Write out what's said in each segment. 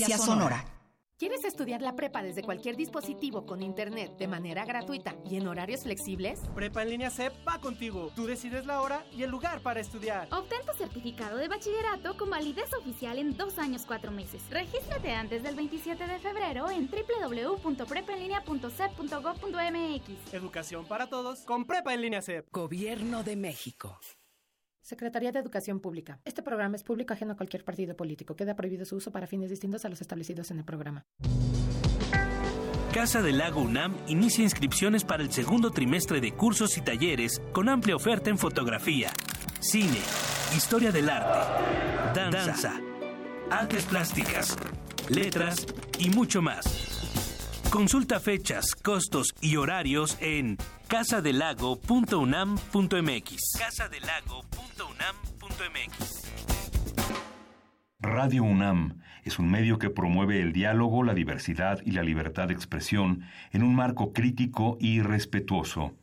Experiencia sonora. ¿Quieres estudiar la prepa desde cualquier dispositivo con internet de manera gratuita y en horarios flexibles? Prepa en línea CEP va contigo. Tú decides la hora y el lugar para estudiar. Obtén tu certificado de bachillerato con validez oficial en dos años cuatro meses. Regístrate antes del 27 de febrero en www.prepaenlinea.cep.gov.mx. Educación para todos con Prepa en línea CEP. Gobierno de México. Secretaría de Educación Pública. Este programa es público ajeno a cualquier partido político. Queda prohibido su uso para fines distintos a los establecidos en el programa. Casa del Lago UNAM inicia inscripciones para el segundo trimestre de cursos y talleres con amplia oferta en fotografía, cine, historia del arte, danza, artes plásticas, letras y mucho más. Consulta fechas, costos y horarios en casadelago.unam.mx. casadelago.unam.mx. Radio UNAM es un medio que promueve el diálogo, la diversidad y la libertad de expresión en un marco crítico y respetuoso.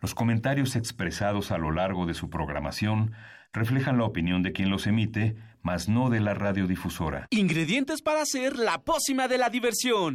Los comentarios expresados a lo largo de su programación reflejan la opinión de quien los emite, mas no de la radiodifusora. Ingredientes para hacer la pócima de la diversión.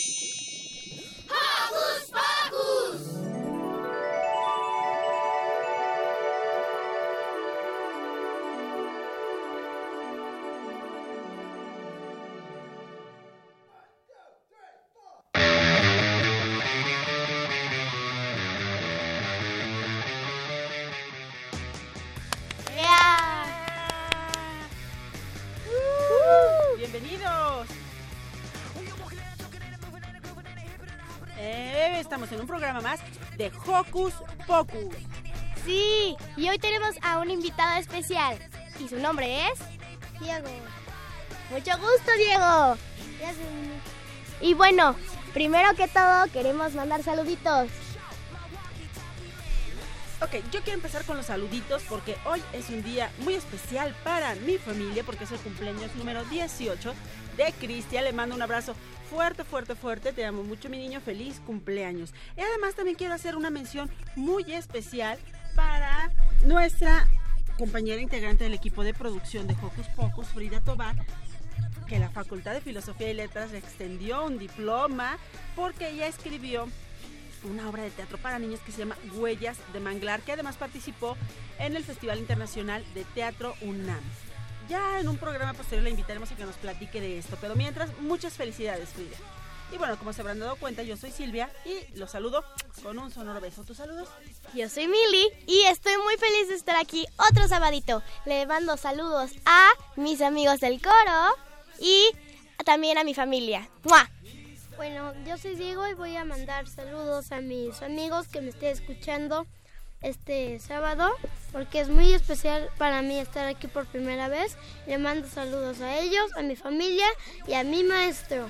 ¡Hocus Pocus! De Hocus Pocus. Sí, y hoy tenemos a un invitado especial. Y su nombre es Diego. Mucho gusto, Diego. Y bueno, primero que todo queremos mandar saluditos. Ok, yo quiero empezar con los saluditos porque hoy es un día muy especial para mi familia porque es el cumpleaños número 18 de Cristian. Le mando un abrazo fuerte, fuerte, fuerte. Te amo mucho, mi niño. Feliz cumpleaños. Y además también quiero hacer una mención muy especial para nuestra compañera integrante del equipo de producción de Hocus Pocus, Frida Tobar, que la Facultad de Filosofía y Letras le extendió un diploma porque ella escribió una obra de teatro para niños que se llama Huellas de Manglar, que además participó en el Festival Internacional de Teatro UNAM. Ya en un programa posterior la invitaremos a que nos platique de esto, pero mientras, muchas felicidades, Frida. Y bueno, como se habrán dado cuenta, yo soy Silvia y los saludo con un sonoro beso. ¿Tus saludos? Yo soy Mili y estoy muy feliz de estar aquí otro sabadito. Le mando saludos a mis amigos del coro y también a mi familia. ¡Mua! Bueno, yo soy Diego y voy a mandar saludos a mis amigos que me estén escuchando este sábado, porque es muy especial para mí estar aquí por primera vez. Le mando saludos a ellos, a mi familia y a mi maestro.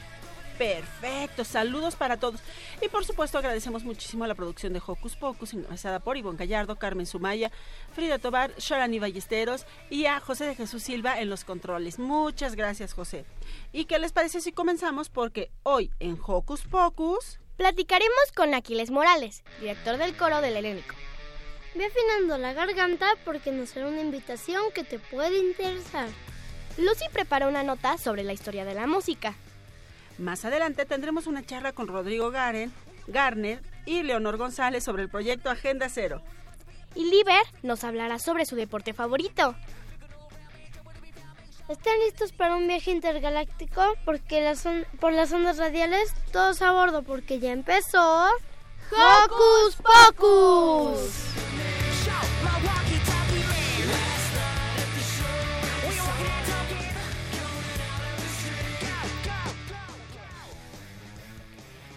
Perfecto, saludos para todos. Y por supuesto agradecemos muchísimo a la producción de Hocus Pocus, encabezada por Ivonne Gallardo, Carmen Sumaya, Frida Tobar, Sharani Ballesteros y a José de Jesús Silva en los controles. Muchas gracias, José. ¿Y qué les parece si comenzamos? Porque hoy en Hocus Pocus... Platicaremos con Aquiles Morales, director del coro del Helénico. Ve afinando la garganta porque nos hará una invitación que te puede interesar. Lucy prepara una nota sobre la historia de la música. Más adelante tendremos una charla con Rodrigo Garen, Garner y Leonor González sobre el proyecto Agenda Cero. Y Liber nos hablará sobre su deporte favorito. ¿Están listos para un viaje intergaláctico? Porque las por las ondas radiales, todos a bordo porque ya empezó... ¡Hocus Pocus!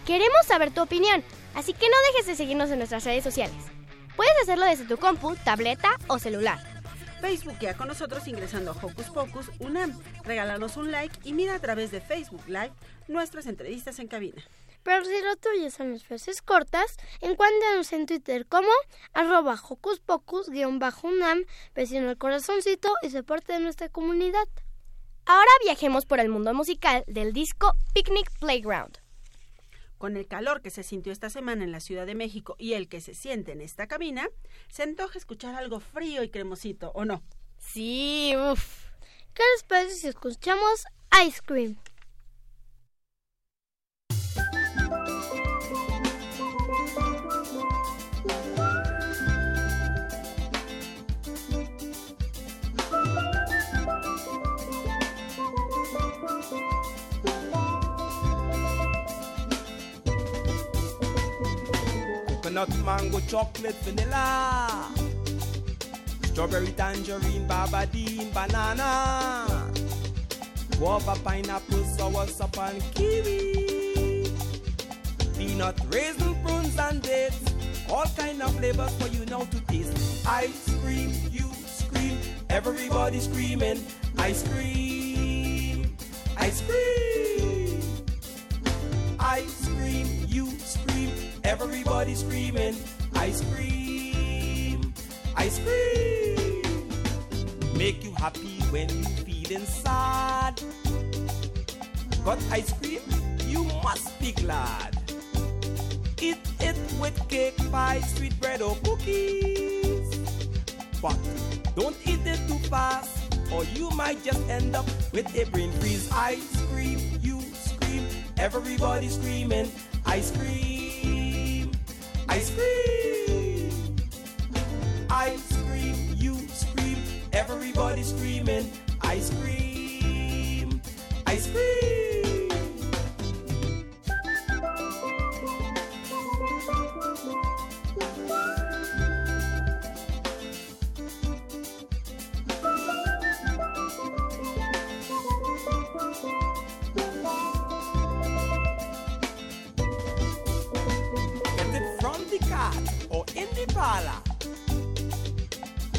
Queremos saber tu opinión, así que no dejes de seguirnos en nuestras redes sociales. Puedes hacerlo desde tu compu, tableta o celular. Facebookea con nosotros ingresando a Hocus Pocus UNAM. Regálanos un like y mira a través de Facebook Live nuestras entrevistas en cabina. Pero si lo tuyo son las frases cortas, encuéntranos en Twitter como arroba Hocus Pocus-UNAM, vecino el corazoncito y se parte de nuestra comunidad. Ahora viajemos por el mundo musical del disco Picnic Playground. Con el calor que se sintió esta semana en la Ciudad de México y el que se siente en esta cabina, se antoja escuchar algo frío y cremosito, ¿o no? Sí, uff. ¿Qué les parece si escuchamos Ice Cream? Coconut, mango, chocolate, vanilla. Strawberry, tangerine, barbadine, banana. Guava, pineapple, sour, sap, and kiwi. Peanut, raisin, prunes, and dates. All kind of flavors for you now to taste. Ice cream, you scream. Everybody screaming. Ice cream. Ice cream. Ice cream. Everybody screaming. Ice cream. Ice cream. Make you happy when you feeling sad. Got ice cream? You must be glad. Eat it with cake, pie, sweet bread or cookies. But don't eat it too fast or you might just end up with a brain freeze. Ice cream, you scream, everybody screaming. Ice cream, ice cream, ice cream, you scream, everybody screaming. Ice cream, ice cream. The cart or in the parlor.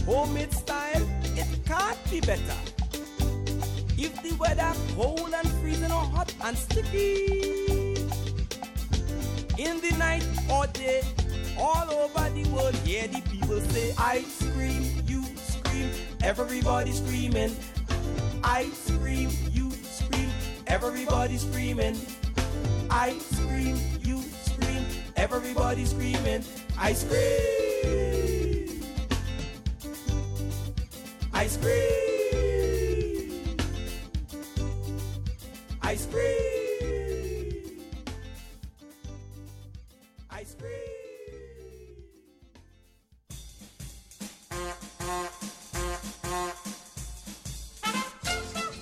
Homemade style, it can't be better. If the weather cold and freezing or hot and sticky, in the night or day, all over the world, yeah, the people say, ice cream, you scream, everybody screaming. Ice cream, you scream, everybody screaming. Ice scream, everybody screaming. Ice cream, ice cream, ice cream, ice cream.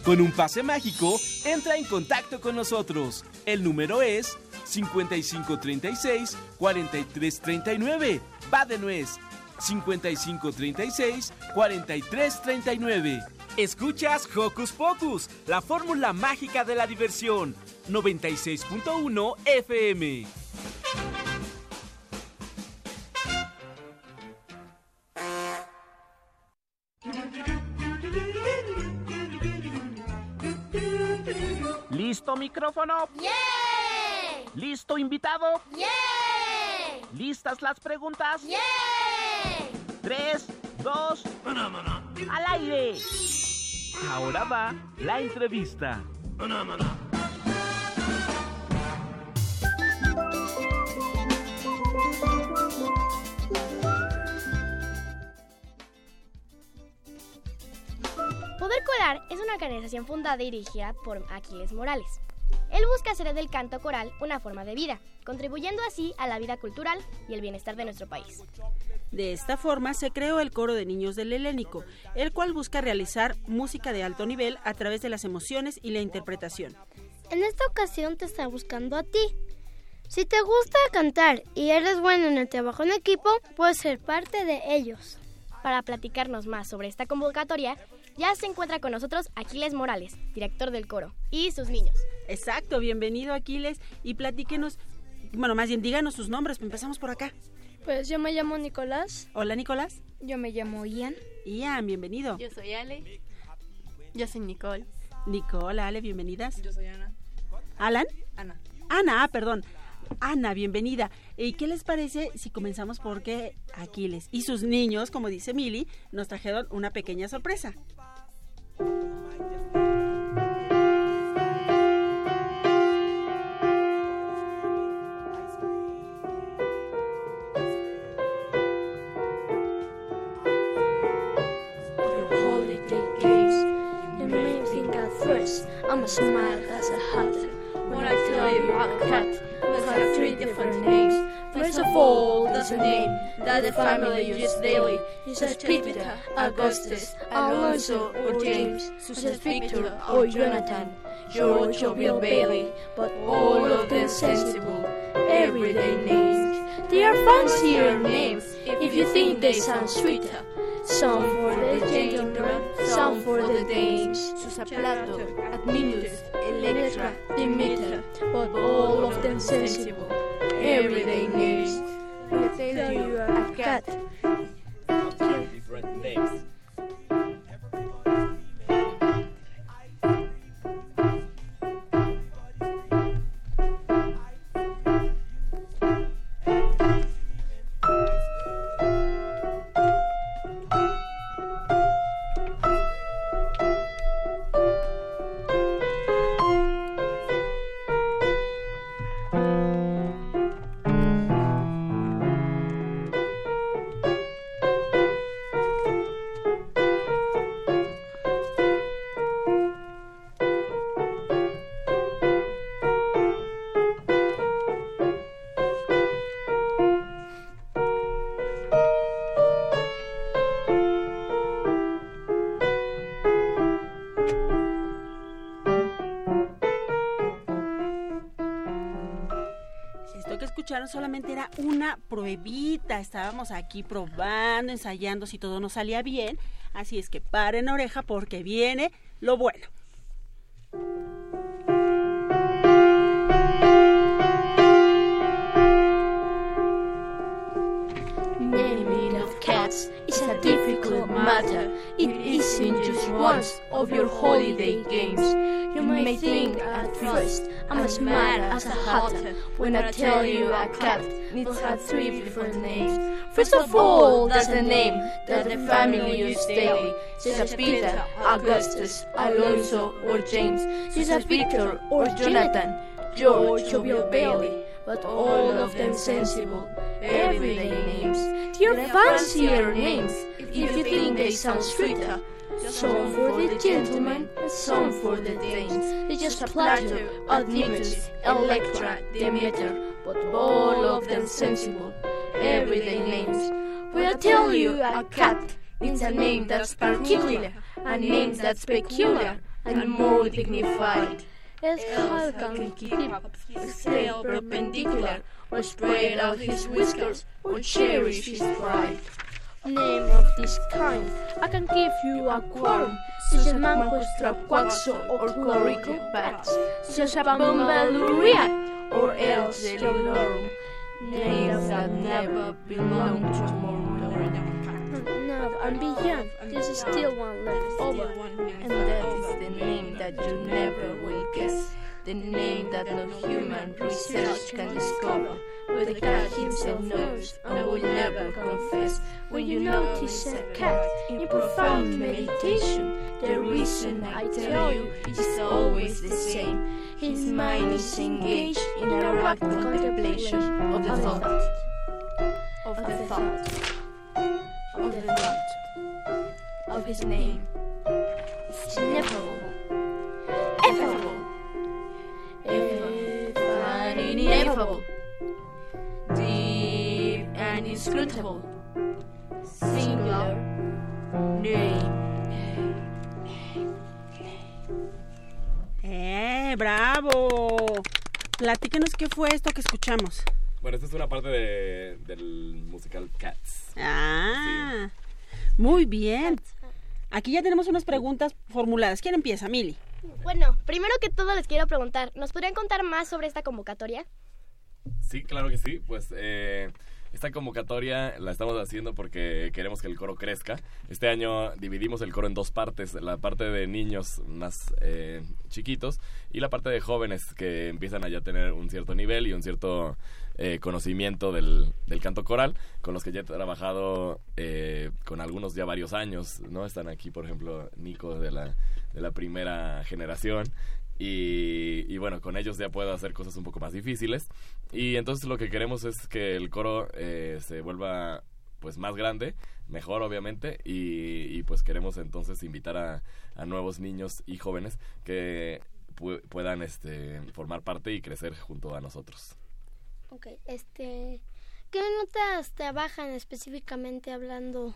Con un pase mágico, entra en contacto con nosotros. El número es 5536-4339. Va de nuez. 5536-4339. Escuchas Hocus Pocus, la fórmula mágica de la diversión. 96.1 FM. ¿Listo micrófono? ¿Listo invitado? ¿Listas las preguntas? Tres, dos, al aire. Ahora va la entrevista. Poder Colar es una organización fundada y dirigida por Aquiles Morales. Él busca hacer del canto coral una forma de vida, contribuyendo así a la vida cultural y el bienestar de nuestro país. De esta forma se creó el coro de niños del Helénico, el cual busca realizar música de alto nivel a través de las emociones y la interpretación. En esta ocasión te está buscando a ti. Si te gusta cantar y eres bueno en el trabajo en equipo, puedes ser parte de ellos. Para platicarnos más sobre esta convocatoria, ya se encuentra con nosotros Aquiles Morales, director del coro, y sus niños. Exacto, bienvenido Aquiles y platíquenos, bueno, más bien díganos sus nombres, empezamos por acá. Pues yo me llamo Nicolás. Hola Nicolás. Yo me llamo Ian. Ian, bienvenido. Yo soy Ale. Yo soy Nicole. Nicole, Ale, bienvenidas. Yo soy Ana. ¿Alan? Ana. Ana, ah, perdón. Ana, bienvenida. ¿Y qué les parece si comenzamos porque Aquiles y sus niños, como dice Mili, nos trajeron una pequeña sorpresa? Smile as a hat. When I tell you I'm a cat, have three different names. First of all, there's a name that the family uses daily. It says Peter, Augustus, Alonso, or James, such as Victor or Jonathan, George or Bill Bailey, but all of them sensible, everyday names. They are fancier names if you think they sound sweeter. Some for the gentlemen, some for the dames. Susa Plato, Adminus, Electra, Demeter, but all of them sensible, everyday names. Let tell you a cat. Different names. Escucharon solamente era una pruebita. Estábamos aquí probando, ensayando si todo nos salía bien. Así es que paren oreja porque viene lo bueno. Naming of cats is a difficult matter. It isn't just once of your holiday games. You may think at first I'm as a when I tell you a cat needs have three different names. First of all, that's the name that the family uses daily. Says Peter, Augustus, Alonso, or James. Says Victor or Jonathan, George or Bill Bailey. But all of them sensible, everyday names. They're fancier names if you think they sound sweeter. Some for the gentlemen, and some for the dames. They just Plato, Admetus, Electra, Demeter, but all of them sensible, everyday names. I tell you, a cat needs a name that's particular, a name that's peculiar, and more dignified. Else how can keep his tail perpendicular, or spread out his whiskers, or cherish his pride? Name of this kind, I can give you a quorum, such as Manchus Traquaxo or Chlorico Bats, such as Bombaluria or else Celulorum. Names that never belong to mortal. Now and beyond, there's still one left over, and that is the name that you never will guess. The name that no human research can discover, but the cat himself knows and will never confess. When you notice a cat in profound meditation, the reason I tell you is always the same. His mind is engaged in rapid contemplation of the thought, of the thought, of the thought, of his name. It's inscrutable, singular name. ¡Eh, bravo! Platícanos qué fue esto que escuchamos. Bueno, esta es una parte de, del musical Cats. Ah, muy bien. Aquí ya tenemos unas preguntas formuladas. ¿Quién empieza, Mili? Bueno, primero que todo les quiero preguntar, ¿nos podrían contar más sobre esta convocatoria? Sí, claro que sí. Pues eh, esta convocatoria la estamos haciendo porque queremos que el coro crezca. Este año dividimos el coro en dos partes, la parte de niños más eh, chiquitos y la parte de jóvenes que empiezan a ya tener un cierto nivel y un cierto eh, conocimiento del, del, canto coral, con los que ya he trabajado eh, con algunos ya varios años, ¿no? Están aquí, por ejemplo, Nico de la, de la primera generación. Y, y, bueno, con ellos ya puedo hacer cosas un poco más difíciles. Y entonces lo que queremos es que el coro eh, se vuelva pues más grande, mejor obviamente, y, y pues queremos entonces invitar a, a, nuevos niños y jóvenes que pu puedan este, formar parte y crecer junto a nosotros. Ok, este, ¿qué notas trabajan específicamente hablando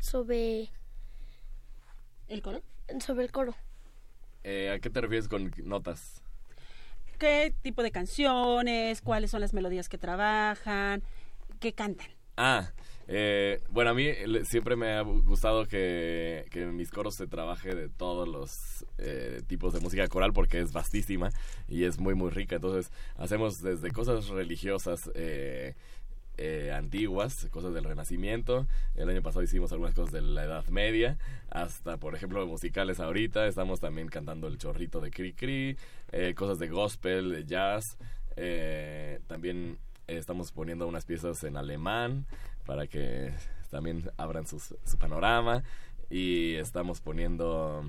sobre el coro? Sobre el coro. Eh, ¿A qué te refieres con notas? ¿Qué tipo de canciones? ¿Cuáles son las melodías que trabajan? ¿Qué cantan? Ah, eh, bueno, a mí siempre me ha gustado que, que mis coros se trabaje de todos los eh, tipos de música coral porque es vastísima y es muy, muy rica. Entonces, hacemos desde cosas religiosas. Eh, eh, antiguas, cosas del Renacimiento. El año pasado hicimos algunas cosas de la Edad Media, hasta por ejemplo musicales ahorita. Estamos también cantando el chorrito de Cri Cri, eh, cosas de gospel, de jazz. Eh, también estamos poniendo unas piezas en alemán para que también abran su panorama. Y estamos poniendo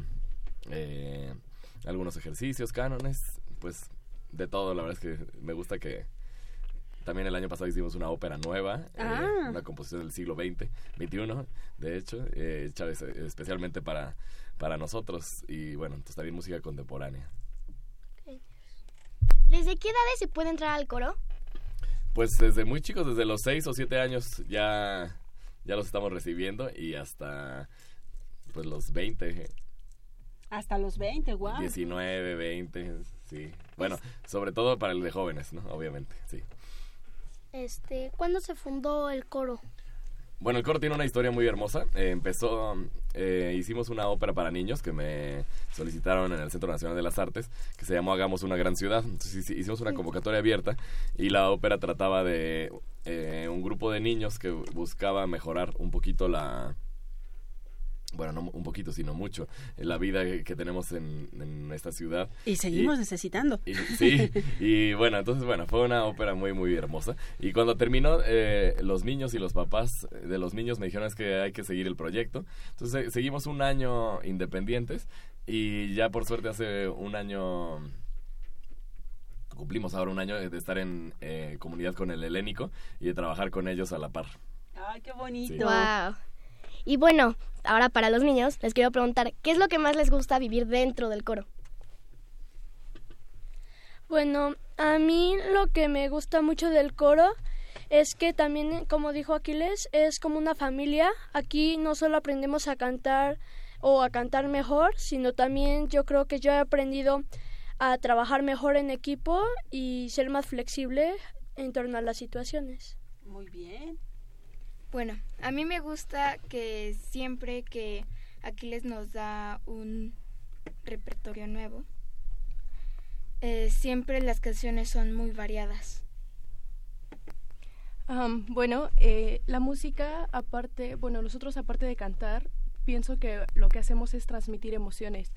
algunos ejercicios, cánones, pues de todo. La verdad es que me gusta que también el año pasado hicimos una ópera nueva, ah. eh, una composición del siglo XX, XXI, de hecho, eh, hecha especialmente para, para nosotros y bueno, entonces también música contemporánea. ¿Desde qué edades se puede entrar al coro? Pues desde muy chicos, desde los 6 o 7 años ya, ya los estamos recibiendo y hasta pues los 20. Hasta los 20, wow. 19, 20, sí. Bueno, sobre todo para el de jóvenes, ¿no? Obviamente, sí. Este, ¿cuándo se fundó el coro? Bueno, el coro tiene una historia muy hermosa. Eh, empezó, eh, hicimos una ópera para niños que me solicitaron en el Centro Nacional de las Artes, que se llamó Hagamos una gran ciudad. Entonces hicimos una convocatoria abierta y la ópera trataba de eh, un grupo de niños que buscaba mejorar un poquito la, bueno, no un poquito, sino mucho, la vida que tenemos en, en esta ciudad. Y seguimos y, necesitando. Y, sí, y bueno, entonces, bueno, fue una ópera muy, muy hermosa. Y cuando terminó, eh, los niños y los papás de los niños me dijeron es que hay que seguir el proyecto. Entonces, seguimos un año independientes y ya por suerte hace un año cumplimos ahora un año de estar en eh, comunidad con el helénico y de trabajar con ellos a la par. ¡Ay, qué bonito! Sí. ¡Wow! Y bueno, ahora para los niños les quiero preguntar, ¿qué es lo que más les gusta vivir dentro del coro? Bueno, a mí lo que me gusta mucho del coro es que también, como dijo Aquiles, es como una familia. Aquí no solo aprendemos a cantar o a cantar mejor, sino también yo creo que yo he aprendido a trabajar mejor en equipo y ser más flexible en torno a las situaciones. Muy bien. Bueno, a mí me gusta que siempre que Aquiles nos da un repertorio nuevo, eh, siempre las canciones son muy variadas. Um, bueno, eh, la música, aparte, bueno, nosotros aparte de cantar, pienso que lo que hacemos es transmitir emociones.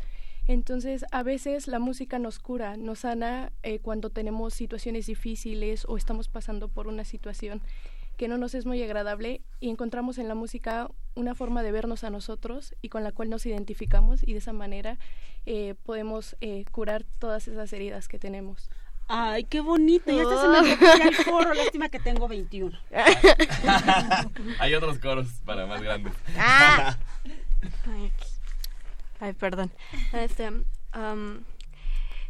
Entonces, a veces la música nos cura, nos sana eh, cuando tenemos situaciones difíciles o estamos pasando por una situación que no nos es muy agradable y encontramos en la música una forma de vernos a nosotros y con la cual nos identificamos y de esa manera eh, podemos eh, curar todas esas heridas que tenemos. Ay, qué bonito. Y hasta se me el coro. Lástima que tengo 21. Hay otros coros para más grandes. Ah. Ay, Ay, perdón. Este, um,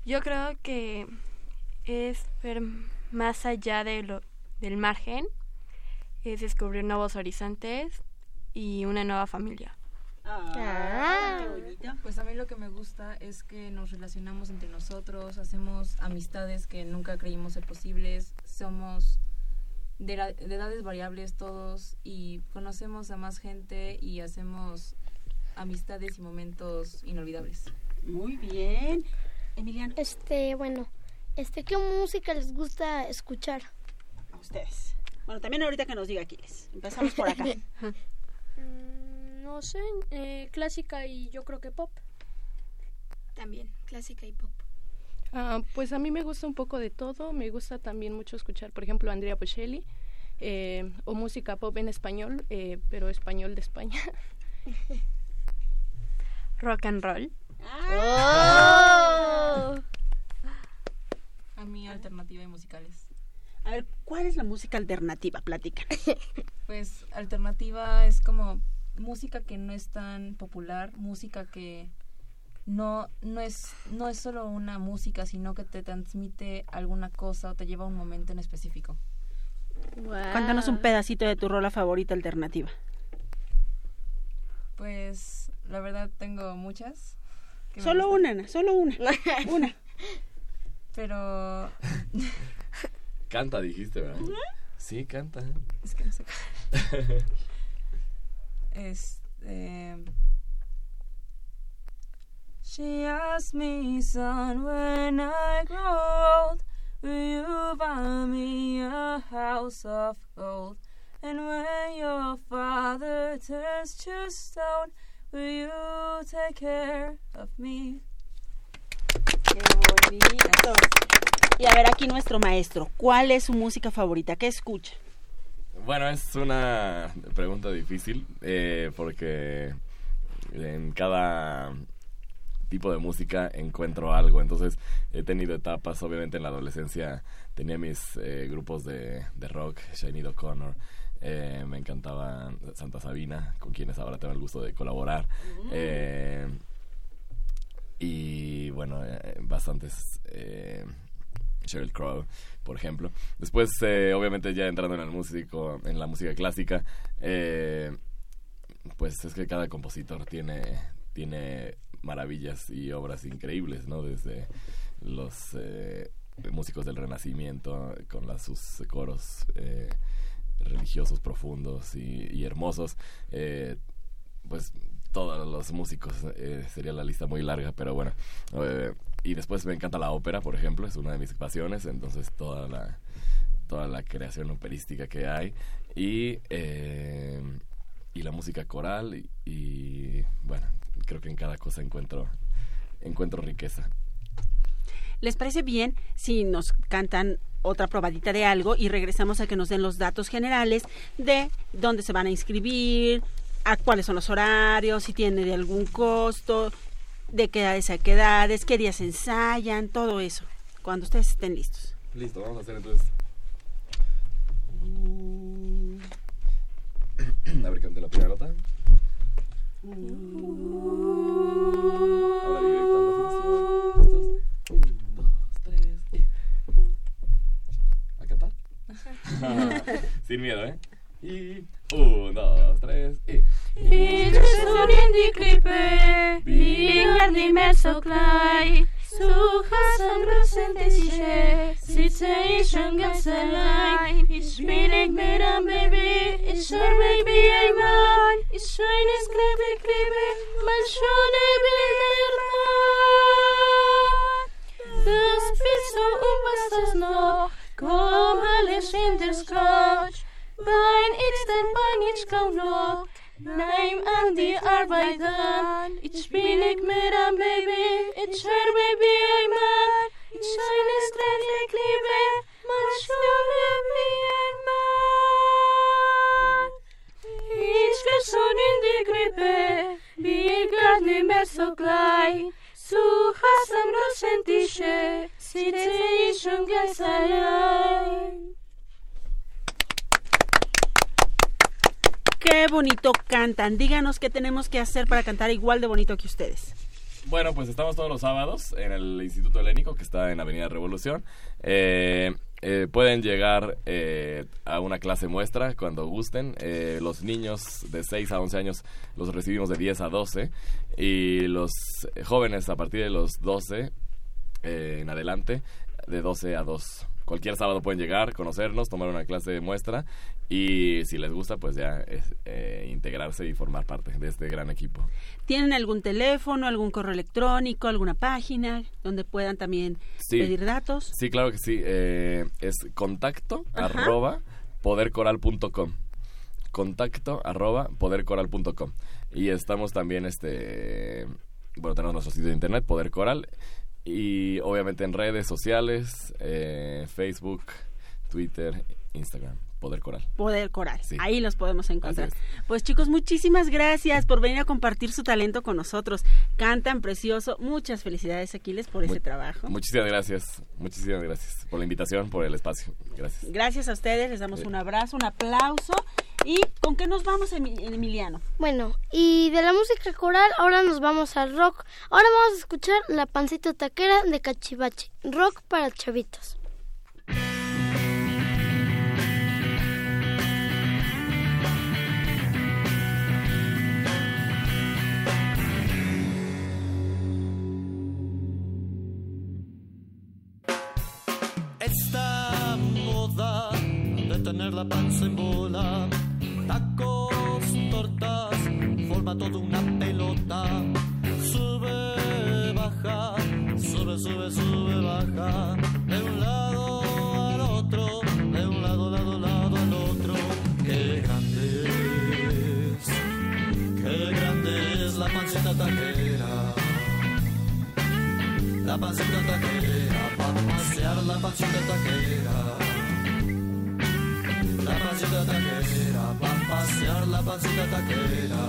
yo creo que es ver más allá de lo, del margen es descubrir nuevos horizontes y una nueva familia. Ah, Pues a mí lo que me gusta es que nos relacionamos entre nosotros, hacemos amistades que nunca creímos ser posibles, somos de, de, edades variables todos y conocemos a más gente y hacemos amistades y momentos inolvidables. Muy bien. Emiliano. Este, bueno, este, ¿qué música les gusta escuchar? A ustedes. Bueno, también ahorita que nos diga Aquiles. Empezamos por acá. Mm, no sé, eh, clásica y yo creo que pop. También, clásica y pop. Ah, pues a mí me gusta un poco de todo. Me gusta también mucho escuchar, por ejemplo, Andrea Bocelli eh, o música pop en español, eh, pero español de España. Rock and roll. Oh. A mí alternativa y musicales. A ver, ¿cuál es la música alternativa? Platica. Pues alternativa es como música que no es tan popular, música que no no es no es solo una música, sino que te transmite alguna cosa o te lleva a un momento en específico. Cuéntanos un pedacito de tu rola favorita alternativa. Pues la verdad tengo muchas. Solo una, Ana, solo una. una. Pero Canta, dijiste, ¿verdad? Sí, canta. es que no sé. Este She asked me, son, when I grow old, will you buy me a house of gold? And when your father turns to stone, will you take care of me? Qué bonito. Y a ver aquí nuestro maestro, ¿cuál es su música favorita? ¿Qué escucha? Bueno, es una pregunta difícil eh, porque en cada tipo de música encuentro algo. Entonces he tenido etapas, obviamente en la adolescencia tenía mis eh, grupos de, de rock, Shiny O'Connor, eh, me encantaba Santa Sabina, con quienes ahora tengo el gusto de colaborar. Eh, y bueno, eh, bastantes... Sheryl Crow, por ejemplo. Después, eh, obviamente, ya entrando en el músico, en la música clásica, eh, pues es que cada compositor tiene, tiene maravillas y obras increíbles, ¿no? Desde los eh, músicos del Renacimiento, con sus coros eh, religiosos profundos y, y hermosos, pues todos los músicos, eh, sería la lista muy larga, pero bueno. Y después me encanta la ópera, por ejemplo, es una de mis pasiones, entonces toda la, toda la creación operística que hay. Y, eh, y la música coral y, y, bueno, creo que en cada cosa encuentro, encuentro riqueza. ¿Les parece bien si nos cantan otra probadita de algo y regresamos a que nos den los datos generales de dónde se van a inscribir, a cuáles son los horarios, si tiene algún costo, de qué edades a qué edades, qué días ensayan, todo eso, cuando ustedes estén listos. Listo, vamos a hacer entonces. A ver, cante la primera nota. Ahora directo a la afinación. Listos. Un, dos, tres y. ¿A cantar? Sin miedo, ¿eh? Y. Un, dos, tres y. Iedere zoen in die klippen, bingen die met zo klein. Zo gasten rusten tische, zitten is een ganz allein. Ik speel ik met een baby, is er baby een man. Ik schijn is klippen, klippen, mijn schone Das De spits zo was das noch? kom alles in der scotch. Mijn it's de pijn iets komt. Nein an die Arbeit an. Ich bin nicht mehr ein Baby, ich werde Baby ein Mann. Cantan. Díganos qué tenemos que hacer para cantar igual de bonito que ustedes. Bueno, pues estamos todos los sábados en el Instituto Helénico, que está en Avenida Revolución. Eh, eh, pueden llegar eh, a una clase muestra cuando gusten. Eh, los niños de 6 a 11 años los recibimos de 10 a 12 y los jóvenes a partir de los 12 eh, en adelante de 12 a 2. Cualquier sábado pueden llegar, conocernos, tomar una clase de muestra y si les gusta, pues ya es, eh, integrarse y formar parte de este gran equipo. ¿Tienen algún teléfono, algún correo electrónico, alguna página donde puedan también Sí. pedir datos? Sí, claro que sí. eh, es contacto Ajá. arroba podercoral.com. Contacto arroba podercoral.com. Y estamos también, este, bueno, tenemos nuestro sitio de internet, Poder Coral. Y obviamente en redes sociales, eh, Facebook, Twitter, Instagram. Poder Coral. Poder Coral. Sí. Ahí los podemos encontrar. Pues chicos, muchísimas gracias por venir a compartir su talento con nosotros. Cantan precioso. Muchas felicidades, Aquiles, por ese trabajo. Muchísimas gracias, muchísimas gracias por la invitación, por el espacio. Gracias. Gracias a ustedes, les damos Sí. un abrazo, un aplauso. ¿Y con qué nos vamos, Emi- Emiliano? Bueno, y de la música coral ahora nos vamos al rock. Ahora vamos a escuchar La Pancita Taquera de Cachivache. Rock para chavitos. Esta moda de tener la panza en bola, tacos, tortas, forma toda una pelota. Sube, baja, sube, sube, sube, baja. De un lado al otro, de un lado, lado, lado al otro. Qué grande es, qué grande es la pancita taquera. La pancita taquera, pa' pasear la pancita taquera. La pancita taquera, pa' pasear la pancita taquera.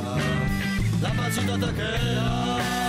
La pancita taquera.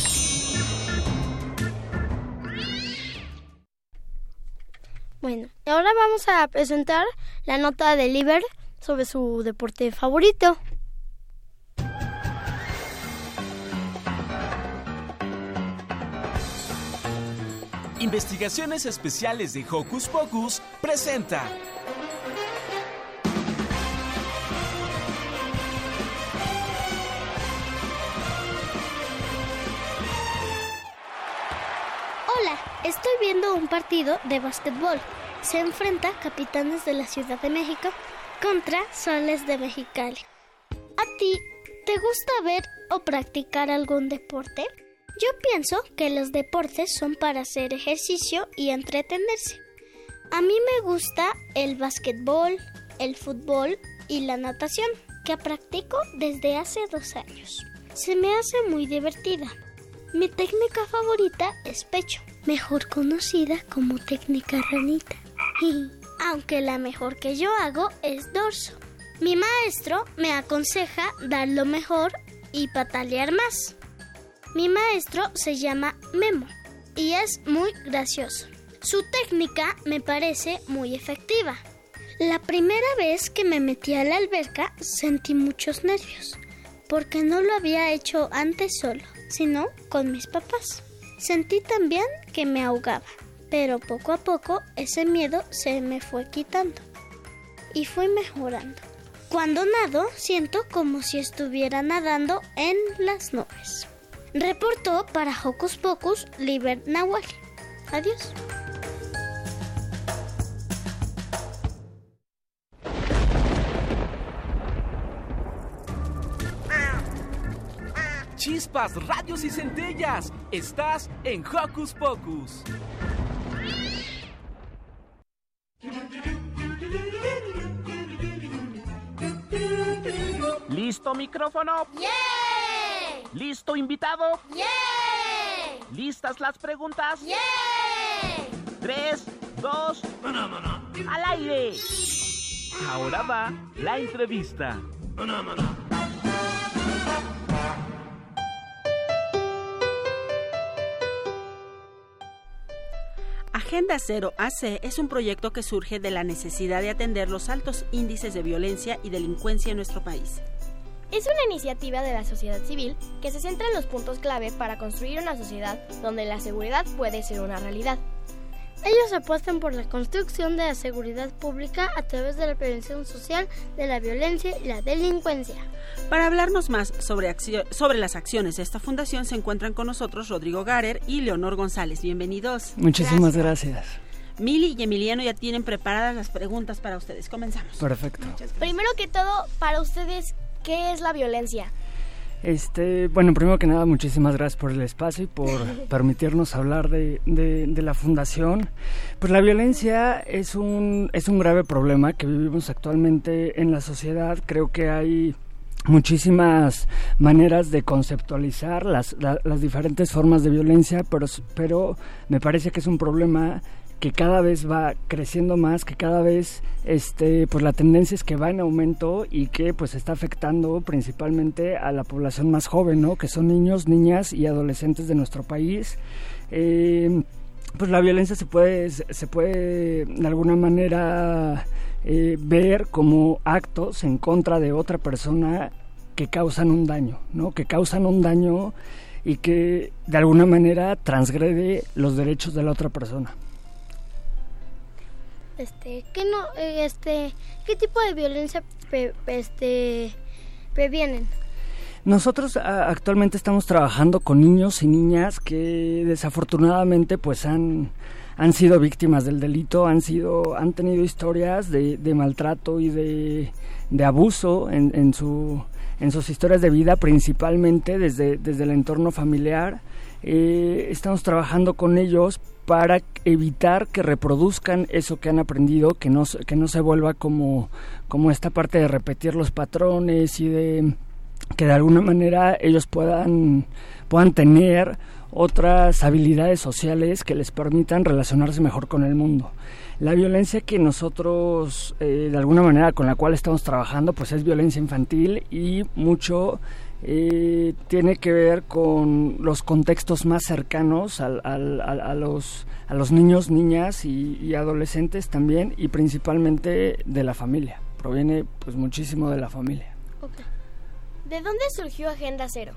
Ahora vamos a presentar la nota de Liber sobre su deporte favorito. Investigaciones Especiales de Hocus Pocus presenta. Hola, estoy viendo un partido de básquetbol. Se enfrenta capitanes de la Ciudad de México contra soles de Mexicali. ¿A ti te gusta ver o practicar algún deporte? Yo pienso que los deportes son para hacer ejercicio y entretenerse. A mí me gusta el básquetbol, el fútbol y la natación, que practico desde hace dos años. Se me hace muy divertida. Mi técnica favorita es pecho, mejor conocida como técnica ranita. Aunque la mejor que yo hago es dorso. Mi maestro me aconseja dar lo mejor y patalear más. Mi maestro se llama Memo y es muy gracioso. Su técnica me parece muy efectiva. La primera vez que me metí a la alberca sentí muchos nervios, porque no lo había hecho antes solo, sino con mis papás. Sentí también que me ahogaba, pero poco a poco ese miedo se me fue quitando y fui mejorando. Cuando nado, siento como si estuviera nadando en las nubes. Reportó para Hocus Pocus Liber Nahual. Adiós. Chispas, radios y centellas. Estás en Hocus Pocus. ¿Listo micrófono? ¿Listo invitado? ¿Listas las preguntas? Tres, dos, al aire. Ahora va la entrevista. Agenda Cero AC es un proyecto que surge de la necesidad de atender los altos índices de violencia y delincuencia en nuestro país. Es una iniciativa de la sociedad civil que se centra en los puntos clave para construir una sociedad donde la seguridad puede ser una realidad. Ellos apuestan por la construcción de la seguridad pública a través de la prevención social de la violencia y la delincuencia. Para hablarnos más sobre, sobre las acciones de esta fundación se encuentran con nosotros Rodrigo Garer y Leonor González. Bienvenidos. Muchísimas gracias. Mili y Emiliano ya tienen preparadas las preguntas para ustedes. Comenzamos. Perfecto. Primero que todo, para ustedes, ¿qué es la violencia? Este, bueno, primero que nada, muchísimas gracias por el espacio y por permitirnos hablar de, de, la fundación. Pues la violencia es un, es un grave problema que vivimos actualmente en la sociedad. Creo que hay muchísimas maneras de conceptualizar las, las diferentes formas de violencia, pero, pero me parece que es un problema que cada vez va creciendo más, que cada vez este pues la tendencia es que va en aumento y que pues está afectando principalmente a la población más joven, ¿no? Que son niños, niñas y adolescentes de nuestro país. Eh, pues la violencia se puede se puede de alguna manera eh, ver como actos en contra de otra persona que causan un daño, ¿no? Que causan un daño y que de alguna manera transgrede los derechos de la otra persona este, ¿qué no, eh, este, qué tipo de violencia este, previenen? Nosotros actualmente estamos trabajando con niños y niñas que desafortunadamente pues han, han sido víctimas del delito, han sido, han tenido historias de, maltrato y de, de abuso en, en, su, en sus historias de vida, principalmente desde, desde el entorno familiar. Eh, estamos trabajando con ellos para evitar que reproduzcan eso que han aprendido, que no, que no se vuelva como, como esta parte de repetir los patrones y de que de alguna manera ellos puedan, puedan tener otras habilidades sociales que les permitan relacionarse mejor con el mundo. La violencia que nosotros, eh, de alguna manera, con la cual estamos trabajando, pues es violencia infantil y mucho eh, tiene que ver con los contextos más cercanos al, a, los, a los niños, niñas y, adolescentes también y principalmente de la familia. Proviene pues muchísimo de la familia. ¿De dónde surgió Agenda Cero?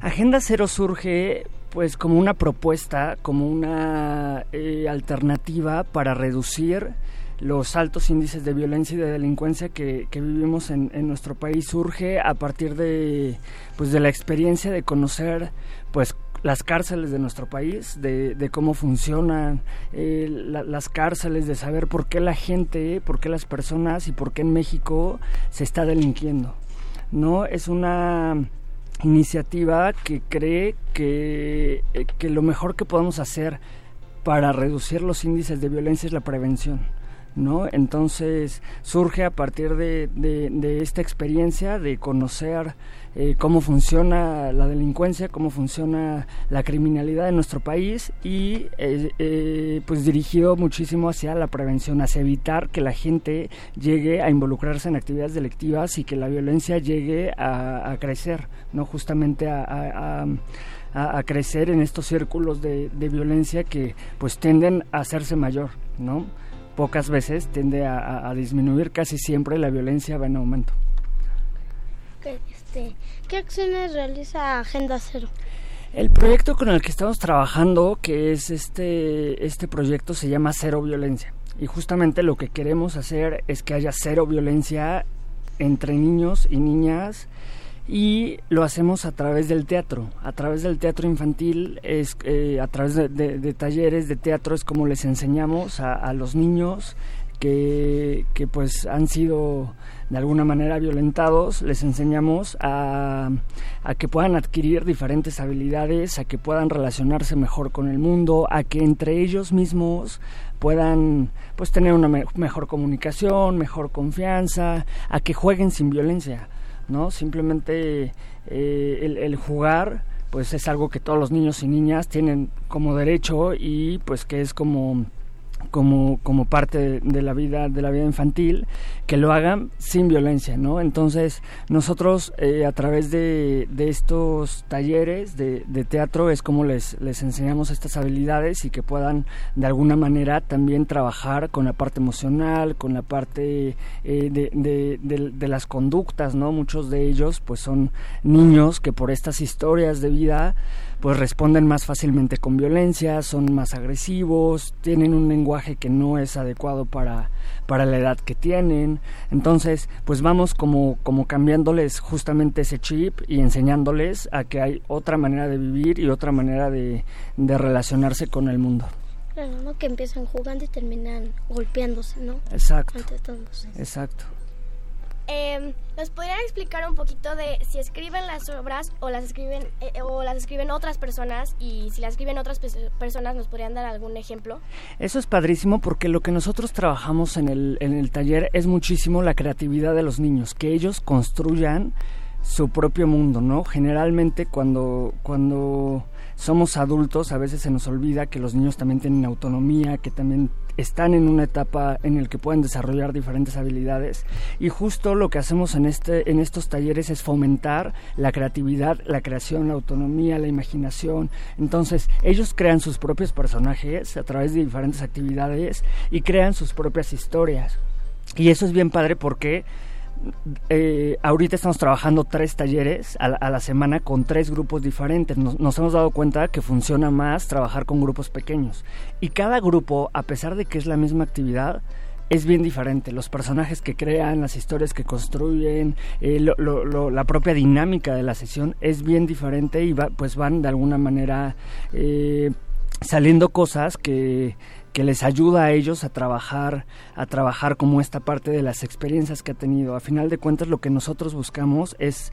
Agenda Cero surge pues como una propuesta, como una eh, alternativa para reducir los altos índices de violencia y de delincuencia que, vivimos en, nuestro país surge a partir de, pues, de la experiencia de conocer pues las cárceles de nuestro país, de, cómo funcionan eh, las cárceles, de saber por qué la gente, por qué las personas y por qué en México se está delinquiendo. ¿no? Es una iniciativa que cree que, eh, que lo mejor que podemos hacer para reducir los índices de violencia es la prevención ¿no? Entonces surge a partir de, de, esta experiencia de conocer eh, cómo funciona la delincuencia, cómo funciona la criminalidad en nuestro país y eh, eh, pues dirigido muchísimo hacia la prevención, hacia evitar que la gente llegue a involucrarse en actividades delictivas y que la violencia llegue a, crecer, no justamente a, a crecer en estos círculos de, de, violencia que pues tienden a hacerse mayor, ¿no? Pocas veces tiende a, disminuir, casi siempre la violencia va en aumento. Este, ¿Qué acciones realiza Agenda Cero? El proyecto con el que estamos trabajando, que es este, este proyecto, se llama Cero Violencia. Y justamente lo que queremos hacer es que haya cero violencia entre niños y niñas y lo hacemos a través del teatro, a través del teatro infantil, es, eh, a través de, talleres de teatro es como les enseñamos a, los niños que, que, pues han sido de alguna manera violentados, les enseñamos a, a, que puedan adquirir diferentes habilidades, a que puedan relacionarse mejor con el mundo, a que entre ellos mismos puedan pues tener una mejor comunicación, mejor confianza, a que jueguen sin violencia, ¿no? Simplemente eh, el, el jugar pues es algo que todos los niños y niñas tienen como derecho y pues que es como como, como parte de, la vida de la vida infantil que lo hagan sin violencia no entonces nosotros eh, a través de, estos talleres de, de, teatro es como les, les enseñamos estas habilidades y que puedan de alguna manera también trabajar con la parte emocional con la parte eh, de, de las conductas no muchos de ellos pues son niños que por estas historias de vida pues responden más fácilmente con violencia, son más agresivos, tienen un lenguaje que no es adecuado para, para la edad que tienen. Entonces, pues vamos como, como cambiándoles justamente ese chip y enseñándoles a que hay otra manera de vivir y otra manera de, de relacionarse con el mundo. Claro, ¿no? Que empiezan jugando y terminan golpeándose, ¿no? Exacto. Exacto. Eh, ¿Nos podrían explicar un poquito de si escriben las obras o las escriben eh, o las escriben otras personas y si las escriben otras personas nos podrían dar algún ejemplo? Eso es padrísimo porque lo que nosotros trabajamos en el, en el taller es muchísimo la creatividad de los niños, que ellos construyan su propio mundo, ¿no? Generalmente cuando cuando somos adultos a veces se nos olvida que los niños también tienen autonomía, que también están en una etapa en el que pueden desarrollar diferentes habilidades y justo lo que hacemos en este en estos talleres es fomentar la creatividad, la creación, la autonomía, la imaginación. Entonces, ellos crean sus propios personajes a través de diferentes actividades y crean sus propias historias. Y eso es bien padre porque eh, ahorita estamos trabajando tres talleres a la, semana con tres grupos diferentes. Nos, hemos dado cuenta que funciona más trabajar con grupos pequeños. Y cada grupo, a pesar de que es la misma actividad, es bien diferente. Los personajes que crean, las historias que construyen, eh, la propia dinámica de la sesión es bien diferente y pues van de alguna manera eh, saliendo cosas que que les ayuda a ellos a trabajar, a trabajar como esta parte de las experiencias que ha tenido. A final de cuentas lo que nosotros buscamos es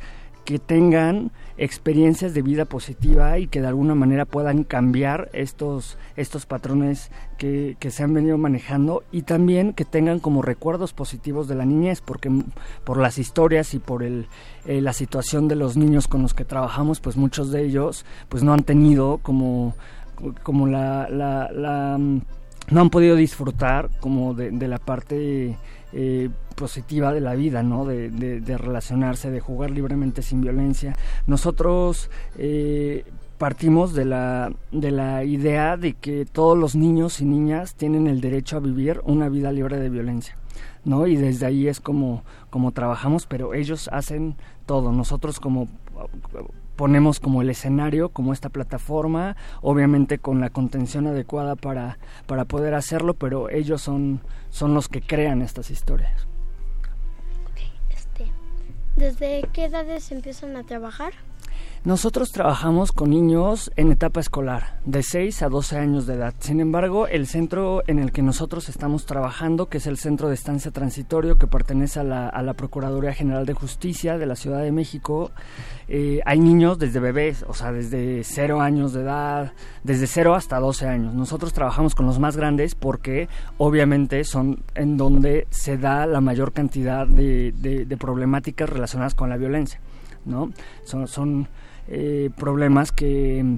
que tengan experiencias de vida positiva y que de alguna manera puedan cambiar estos, estos patrones que, que, se han venido manejando y también que tengan como recuerdos positivos de la niñez, porque por las historias y por el, eh, la situación de los niños con los que trabajamos, pues muchos de ellos pues no han tenido como, como la, la no han podido disfrutar como de, la parte eh, positiva de la vida, ¿no? De, relacionarse, de jugar libremente sin violencia. Nosotros eh, partimos de la, de la idea de que todos los niños y niñas tienen el derecho a vivir una vida libre de violencia. ¿no? Y desde ahí es como, como trabajamos, pero ellos hacen todo. Nosotros como ponemos como el escenario, como esta plataforma, obviamente con la contención adecuada para, para poder hacerlo, pero ellos son, son los que crean estas historias. este, ¿Desde qué edades empiezan a trabajar? Nosotros trabajamos con niños en etapa escolar, de 6 a 12 años de edad. Sin embargo, el centro en el que nosotros estamos trabajando, que es el Centro de Estancia Transitorio, que pertenece a la, Procuraduría General de Justicia de la Ciudad de México, eh, hay niños desde bebés, o sea, desde 0 años de edad, desde 0 hasta 12 años. Nosotros trabajamos con los más grandes porque obviamente son en donde se da la mayor cantidad de, problemáticas relacionadas con la violencia. ¿no? Son eh, problemas que,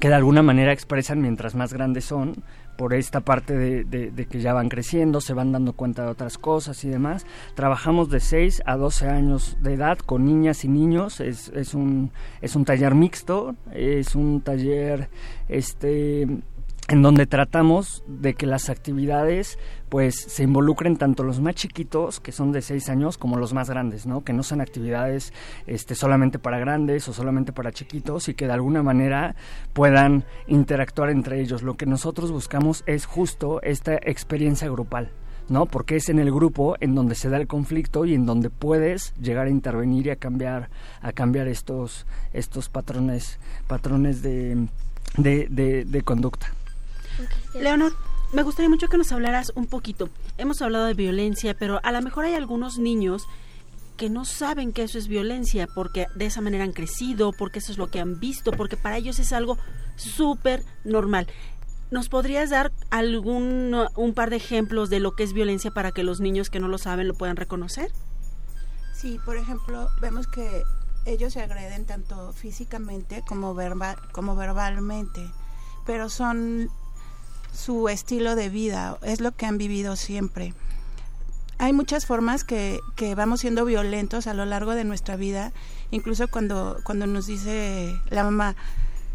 que de alguna manera expresan mientras más grandes son, por esta parte de, que ya van creciendo, se van dando cuenta de otras cosas y demás. Trabajamos de 6 a 12 años de edad con niñas y niños, es, es, un, es un taller mixto, es un taller este en donde tratamos de que las actividades pues se involucren tanto los más chiquitos que son de seis años como los más grandes no que no sean actividades este solamente para grandes o solamente para chiquitos y que de alguna manera puedan interactuar entre ellos lo que nosotros buscamos es justo esta experiencia grupal ¿no? Porque es en el grupo en donde se da el conflicto y en donde puedes llegar a intervenir y a cambiar, a cambiar estos, estos patrones, patrones de, de, de, conducta. Leonor, me gustaría mucho que nos hablaras un poquito. Hemos hablado de violencia, pero a lo mejor hay algunos niños que no saben que eso es violencia porque de esa manera han crecido, porque eso es lo que han visto, porque para ellos es algo súper normal. ¿Nos podrías dar algún un par de ejemplos de lo que es violencia para que los niños que no lo saben lo puedan reconocer? Sí, por ejemplo, vemos que ellos se agreden tanto físicamente como verbal como verbalmente, pero son su estilo de vida, es lo que han vivido siempre. Hay muchas formas que, que vamos siendo violentos a lo largo de nuestra vida, incluso cuando, cuando nos dice la mamá,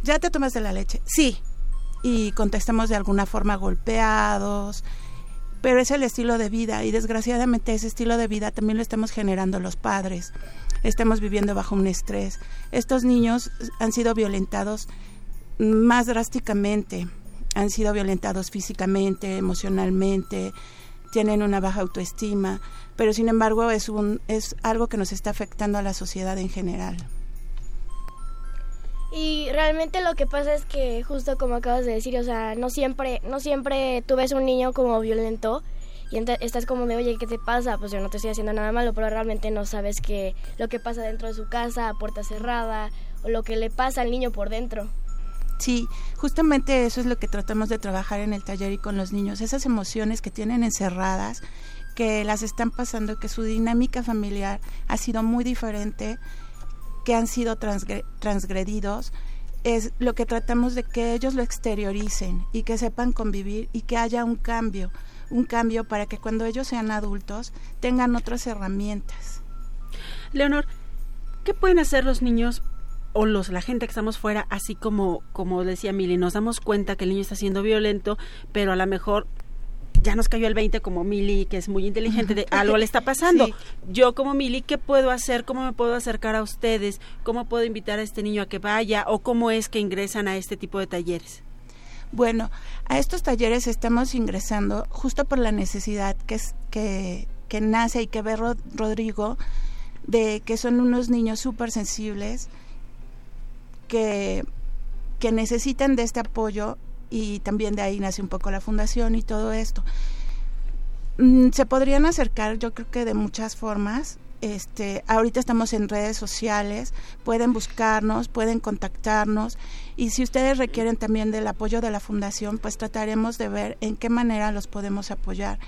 ¿ya te tomas de la leche? Sí, y contestamos de alguna forma golpeados, pero es el estilo de vida y desgraciadamente ese estilo de vida también lo estamos generando los padres. Estamos viviendo bajo un estrés. Estos niños han sido violentados más drásticamente, han sido violentados físicamente, emocionalmente, tienen una baja autoestima, pero sin embargo es un es algo que nos está afectando a la sociedad en general. Y realmente lo que pasa es que justo como acabas de decir, o sea, no siempre, no siempre tú ves un niño como violento y estás como de, oye, ¿qué te pasa? Pues yo no te estoy haciendo nada malo, pero realmente no sabes que lo que pasa dentro de su casa, a puerta cerrada, o lo que le pasa al niño por dentro. Sí, justamente eso es lo que tratamos de trabajar en el taller y con los niños, esas emociones que tienen encerradas, que las están pasando, que su dinámica familiar ha sido muy diferente que han sido transgredidos, es lo que tratamos de que ellos lo exterioricen y que sepan convivir y que haya un cambio, un cambio para que cuando ellos sean adultos tengan otras herramientas. Leonor, ¿qué pueden hacer los niños o los la gente que estamos fuera, así como como decía Mili, nos damos cuenta que el niño está siendo violento, pero a lo mejor ya nos cayó el 20 como Mili, que es muy inteligente, de algo le está pasando. Yo como Mili, ¿qué puedo hacer? ¿Cómo me puedo acercar a ustedes? ¿Cómo puedo invitar a este niño a que vaya? ¿O cómo es que ingresan a este tipo de talleres? Bueno, a estos talleres estamos ingresando justo por la necesidad que, es, que, que nace y que ve Rodrigo de que son unos niños súper sensibles que, necesitan de este apoyo y también de ahí nace un poco la fundación y todo esto. Mm, se podrían acercar, yo creo que de muchas formas. Este, ahorita estamos en redes sociales, pueden buscarnos, pueden contactarnos y si ustedes requieren también del apoyo de la fundación, pues trataremos de ver en qué manera los podemos apoyar.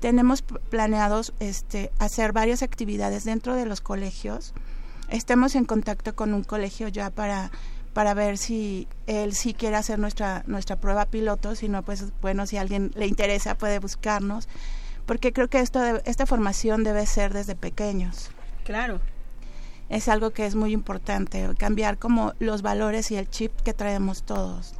Tenemos planeados este, hacer varias actividades dentro de los colegios. Estamos en contacto con un colegio ya para para ver si él sí quiere hacer nuestra nuestra prueba piloto, si no pues bueno, si a alguien le interesa puede buscarnos, porque creo que esto esta formación debe ser desde pequeños. Claro. Es algo que es muy importante, cambiar como los valores y el chip que traemos todos.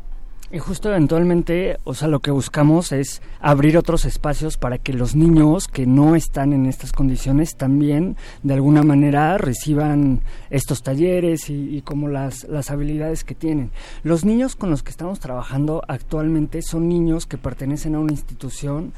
Y justo eventualmente, o sea, lo que buscamos es abrir otros espacios para que los niños que no están en estas condiciones también de alguna manera reciban estos talleres y, como las, las habilidades que tienen. Los niños con los que estamos trabajando actualmente son niños que pertenecen a una institución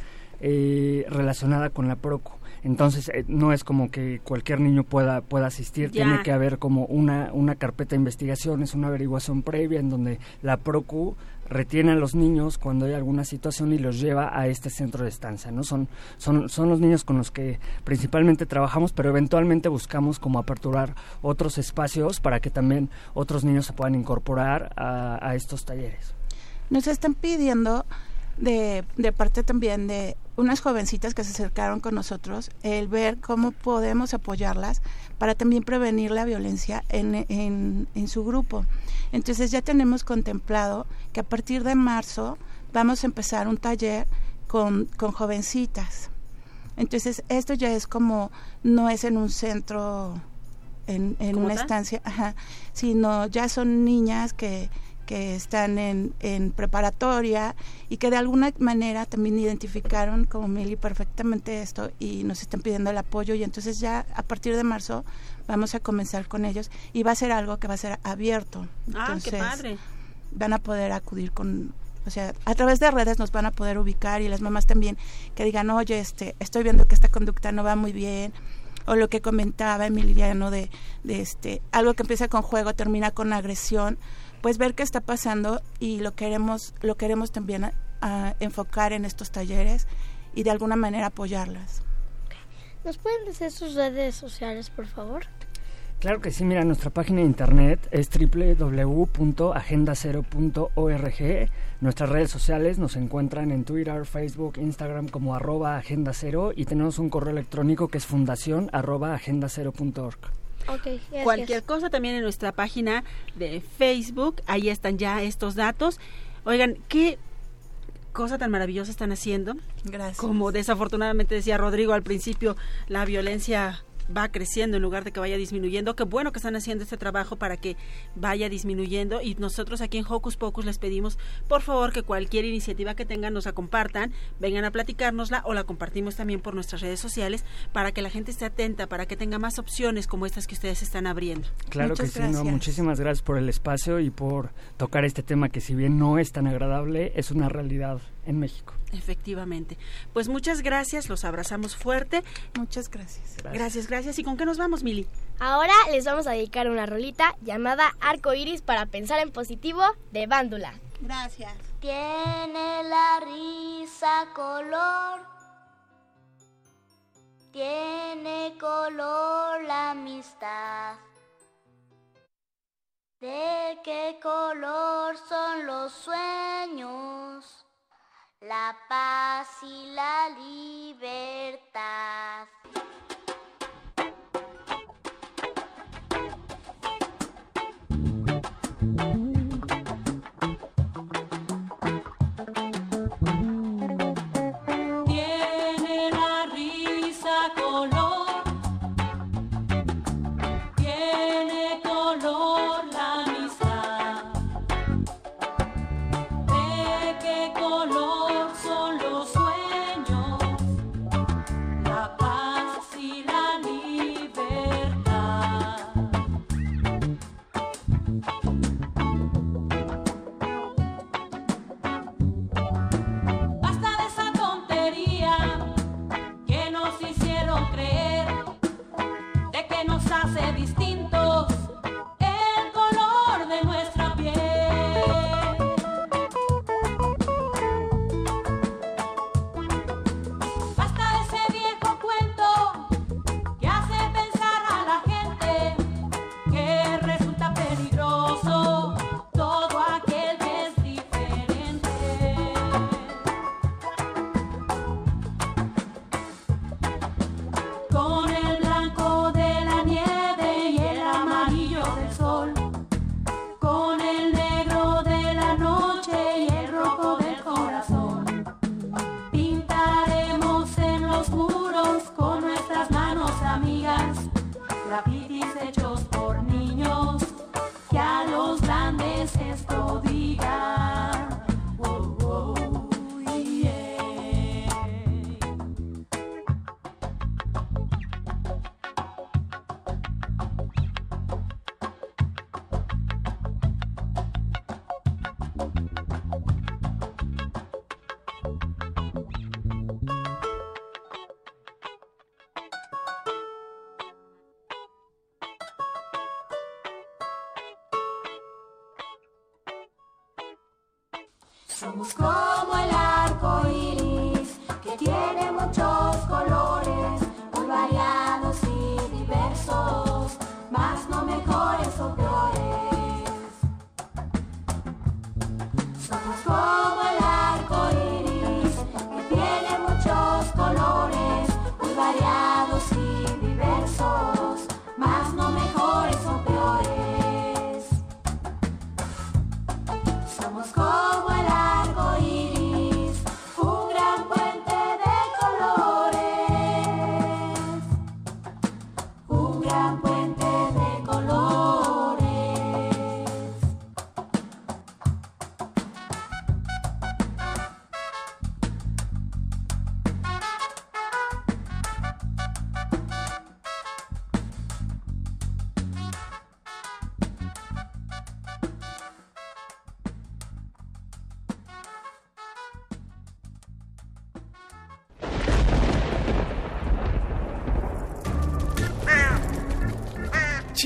eh, relacionada con la PROCO. Entonces eh, no es como que cualquier niño pueda pueda asistir, tiene que haber como una una carpeta de investigaciones, una averiguación previa en donde la PROCU retiene a los niños cuando hay alguna situación y los lleva a este centro de estancia, ¿no? Son, son, son los niños con los que principalmente trabajamos, pero eventualmente buscamos como aperturar otros espacios para que también otros niños se puedan incorporar a, a estos talleres. Nos están pidiendo de, de parte también de unas jovencitas que se acercaron con nosotros, el ver cómo podemos apoyarlas para también prevenir la violencia en, en, en su grupo. Entonces ya tenemos contemplado que a partir de marzo vamos a empezar un taller con, con jovencitas. Entonces esto ya es como, no es en un centro, en, en una estancia, sino ya son niñas que, que están en, en, preparatoria y que de alguna manera también identificaron como Mili perfectamente esto y nos están pidiendo el apoyo y entonces ya a partir de marzo vamos a comenzar con ellos y va a ser algo que va a ser abierto. Ah, qué padre. Van a poder acudir con O sea, a través de redes nos van a poder ubicar y las mamás también que digan, oye, este, estoy viendo que esta conducta no va muy bien, o lo que comentaba Emiliano de, de este, algo que empieza con juego termina con agresión, pues ver qué está pasando y lo queremos, lo queremos también a, enfocar en estos talleres y de alguna manera apoyarlas. ¿Nos pueden decir sus redes sociales, por favor? Claro que sí, mira, nuestra página de internet es www.agendacero.org. Nuestras redes sociales nos encuentran en Twitter, Facebook, Instagram como arroba agenda cero y tenemos un correo electrónico que es fundación arroba agendacero.org. Okay, Cualquier cosa también en nuestra página de Facebook, ahí están ya estos datos. Oigan, ¿qué cosa tan maravillosa están haciendo? Gracias. Como desafortunadamente decía Rodrigo al principio, la violencia va creciendo en lugar de que vaya disminuyendo. Qué bueno que están haciendo este trabajo para que vaya disminuyendo y nosotros aquí en Hocus Pocus les pedimos por favor que cualquier iniciativa que tengan nos la compartan, vengan a platicárnosla o la compartimos también por nuestras redes sociales para que la gente esté atenta, para que tenga más opciones como estas que ustedes están abriendo. Claro que sí, muchísimas gracias por el espacio y por tocar este tema que si bien no es tan agradable, es una realidad en México. Efectivamente. Pues muchas gracias, los abrazamos fuerte. Muchas gracias. Gracias, gracias. ¿Y con qué nos vamos, Mili? Ahora les vamos a dedicar una rolita llamada Arco Iris para pensar en positivo de Bándula. Gracias. Tiene la risa color. Tiene color la amistad. ¿De qué color son los sueños? La paz y la libertad.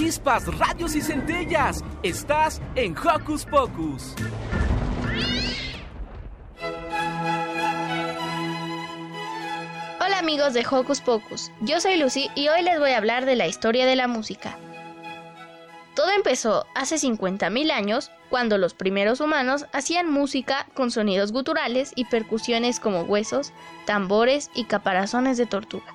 Chispas, radios y centellas. Estás en Hocus Pocus. Hola amigos de Hocus Pocus, yo soy Lucy y hoy les voy a hablar de la historia de la música. Todo empezó hace 50.000 años, cuando los primeros humanos hacían música con sonidos guturales y percusiones como huesos, tambores y caparazones de tortuga.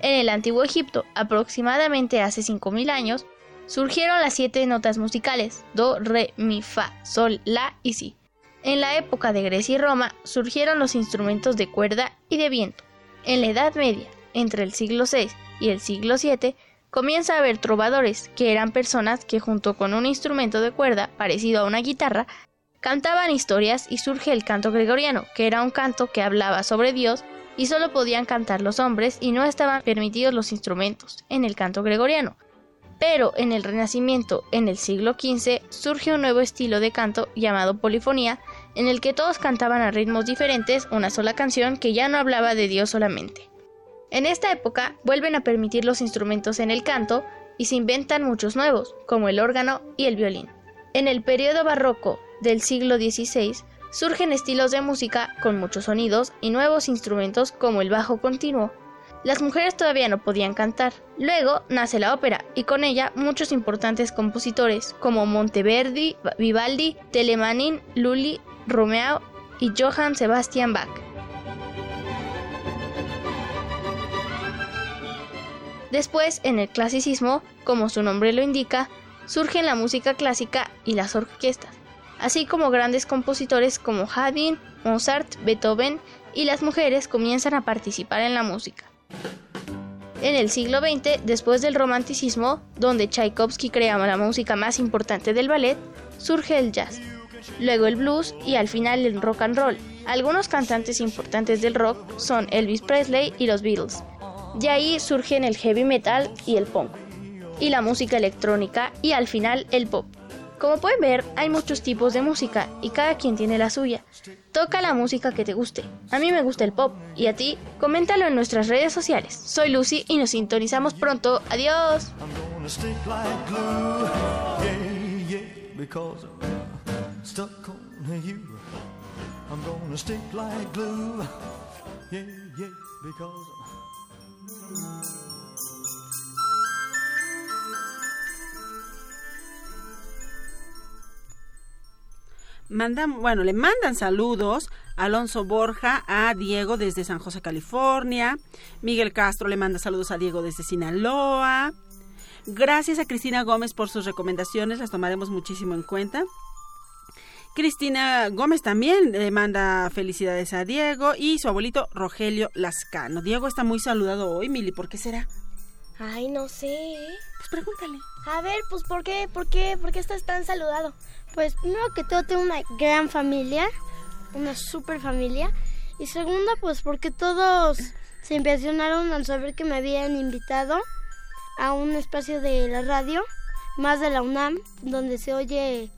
En el antiguo Egipto, aproximadamente hace 5.000 años, surgieron las siete notas musicales, do, re, mi, fa, sol, la y si. En la época de Grecia y Roma surgieron los instrumentos de cuerda y de viento. En la Edad Media, entre el siglo VI y el siglo VII, comienza a haber trovadores, que eran personas que junto con un instrumento de cuerda parecido a una guitarra, cantaban historias y surge el canto gregoriano, que era un canto que hablaba sobre Dios y solo podían cantar los hombres y no estaban permitidos los instrumentos en el canto gregoriano. Pero en el Renacimiento, en el siglo XV, surge un nuevo estilo de canto llamado polifonía, en el que todos cantaban a ritmos diferentes una sola canción que ya no hablaba de Dios solamente. En esta época vuelven a permitir los instrumentos en el canto y se inventan muchos nuevos, como el órgano y el violín. En el periodo barroco del siglo XVI surgen estilos de música con muchos sonidos y nuevos instrumentos como el bajo continuo. Las mujeres todavía no podían cantar. Luego nace la ópera y con ella muchos importantes compositores como Monteverdi, Vivaldi, Telemanin, Lully, Romeo y Johann Sebastian Bach. Después, en el clasicismo, como su nombre lo indica, surgen la música clásica y las orquestas, así como grandes compositores como Haydn, Mozart, Beethoven, y las mujeres comienzan a participar en la música. En el siglo XX, después del romanticismo, donde Tchaikovsky crea la música más importante del ballet, surge el jazz, luego el blues y al final el rock and roll. Algunos cantantes importantes del rock son Elvis Presley y los Beatles. De ahí surgen el heavy metal y el punk, y la música electrónica y al final el pop. Como pueden ver, hay muchos tipos de música y cada quien tiene la suya. Toca la música que te guste. A mí me gusta el pop y a ti, coméntalo en nuestras redes sociales. Soy Lucy y nos sintonizamos pronto. Adiós. Mandan, bueno, le mandan saludos a Alonso Borja, a Diego desde San José, California. Miguel Castro le manda saludos a Diego desde Sinaloa. Gracias a Cristina Gómez por sus recomendaciones, las tomaremos muchísimo en cuenta. Cristina Gómez también le manda felicidades a Diego y su abuelito Rogelio Lascano. Diego está muy saludado hoy, Mili, ¿por qué será? Ay, no sé. Pues pregúntale. A ver, pues ¿por qué? ¿Por qué? ¿Por qué estás tan saludado? Pues primero que todo tengo una gran familia, una super familia. Y segundo, pues porque todos se impresionaron al saber que me habían invitado a un espacio de la radio, más de la UNAM, donde se oye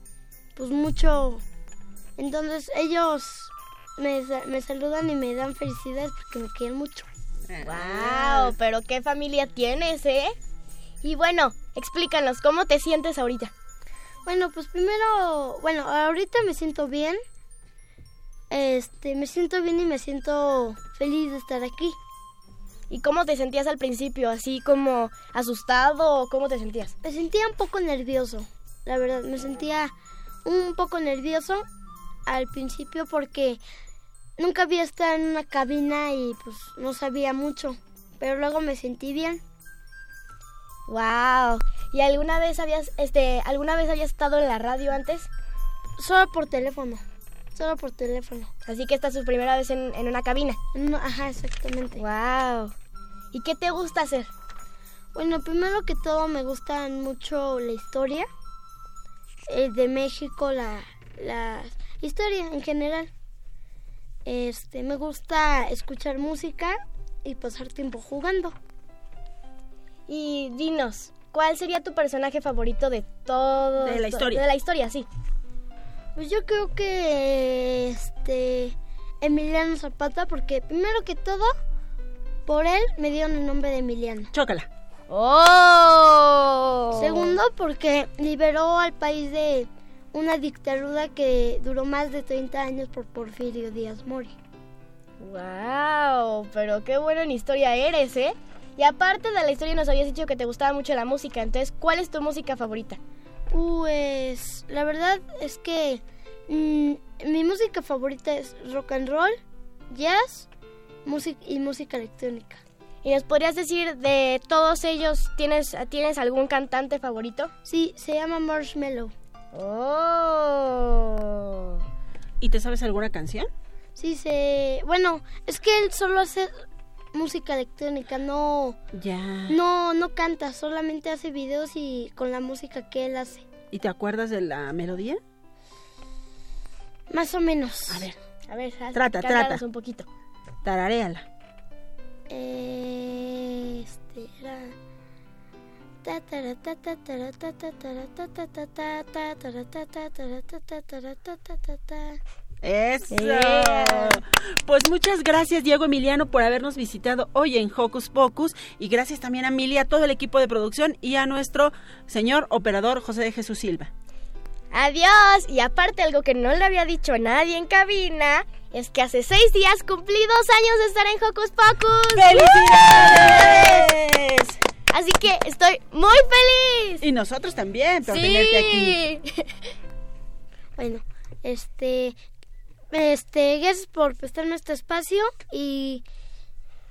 pues mucho. Entonces ellos me, me saludan y me dan felicidades porque me quieren mucho. ¡Wow! Pero qué familia tienes, ¿eh? Y bueno, explícanos, ¿cómo te sientes ahorita? Bueno, pues primero, bueno, ahorita me siento bien. Este, me siento bien y me siento feliz de estar aquí. ¿Y cómo te sentías al principio? ¿Así como asustado o cómo te sentías? Me sentía un poco nervioso, la verdad. Me sentía un poco nervioso al principio porque nunca había estado en una cabina y pues no sabía mucho. Pero luego me sentí bien. Wow. ¿Y alguna vez habías, este, alguna vez habías estado en la radio antes? Solo por teléfono. Solo por teléfono. Así que esta es tu primera vez en, una cabina. No, ajá, exactamente. Wow. ¿Y qué te gusta hacer? Bueno, primero que todo me gusta mucho la historia eh, de México, la, la historia en general. Este, me gusta escuchar música y pasar tiempo jugando. Y dinos, ¿cuál sería tu personaje favorito de todo? De la historia. De la historia, sí. Pues yo creo que este Emiliano Zapata, porque primero que todo, por él me dieron el nombre de Emiliano. Chócala. ¡Oh! Segundo, porque liberó al país de una dictadura que duró más de 30 años por Porfirio Díaz Mori. ¡Wow! Pero qué bueno en historia eres, ¿eh? Y aparte de la historia nos habías dicho que te gustaba mucho la música, entonces, ¿cuál es tu música favorita? Pues la verdad es que mm, mi música favorita es rock and roll, jazz música y música electrónica. ¿Y nos podrías decir de todos ellos, ¿tienes, ¿tienes algún cantante favorito? Sí, se llama Marshmello. ¡Oh! ¿Y te sabes alguna canción? Sí, se... Bueno, es que él solo hace música electrónica, no... Ya. No, no canta, solamente hace videos y con la música que él hace. ¿Y te acuerdas de la melodía? Más o menos. A ver, a ver, trata, trata. un poquito. Tararéala. Este era... Eso. Pues muchas gracias Diego Emiliano por habernos visitado hoy en Hocus Pocus y gracias también a Emilia, a todo el equipo de producción y a nuestro señor operador José de Jesús Silva. Adiós. Y aparte algo que no le había dicho a nadie en cabina es que hace seis días cumplí dos años de estar en Hocus Pocus. ¡Felicidades! Así que estoy muy feliz. Y nosotros también por tenerte aquí. bueno, este, este, gracias por prestarme este espacio y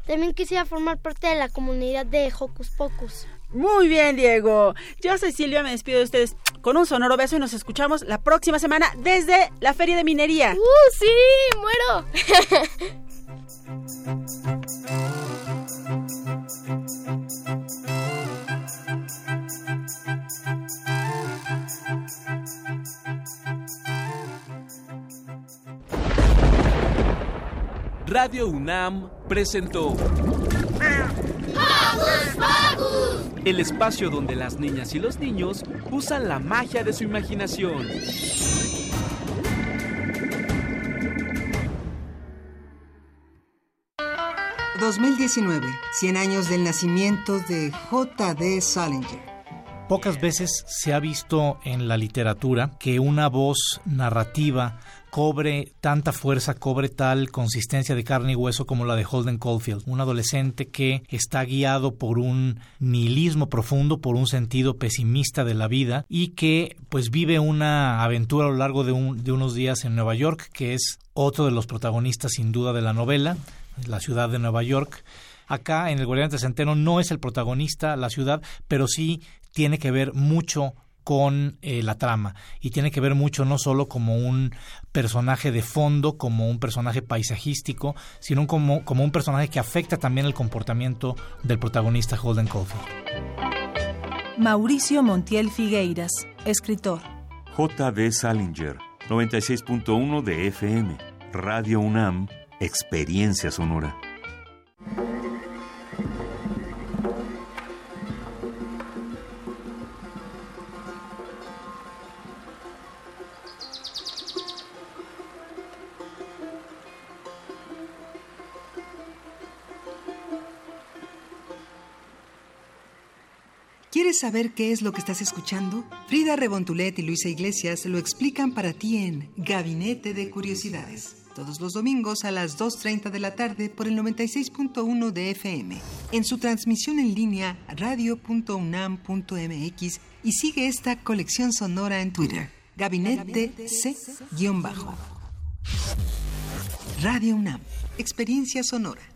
también quisiera formar parte de la comunidad de Hocus Pocus. Muy bien, Diego. Yo soy Silvia, me despido de ustedes con un sonoro beso y nos escuchamos la próxima semana desde la Feria de Minería. ¡Uh, sí! ¡Muero! Radio UNAM presentó el espacio donde las niñas y los niños usan la magia de su imaginación. ...2019... ...100 años del nacimiento de J.D. Salinger. Pocas veces se ha visto en la literatura que una voz narrativa cobre tanta fuerza, cobre tal consistencia de carne y hueso como la de Holden Caulfield, un adolescente que está guiado por un nihilismo profundo, por un sentido pesimista de la vida y que pues vive una aventura a lo largo de, unos días en Nueva York, que es otro de los protagonistas sin duda de la novela, la ciudad de Nueva York. Acá en El Guardián Centeno no es el protagonista la ciudad, pero sí tiene que ver mucho con eh, la trama y tiene que ver mucho no solo como un personaje de fondo, como un personaje paisajístico, sino como, como un personaje que afecta también el comportamiento del protagonista Holden Caulfield. Mauricio Montiel Figueiras, escritor. J.D. Salinger, 96.1 de FM, Radio UNAM, Experiencia Sonora. ¿Quieres saber qué es lo que estás escuchando? Frida Rebontulet y Luisa Iglesias lo explican para ti en Gabinete de Curiosidades. Todos los domingos a las 2.30 de la tarde por el 96.1 de FM. En su transmisión en línea radio.unam.mx y sigue esta colección sonora en Twitter. Gabinete C-Bajo. Radio UNAM. Experiencia sonora.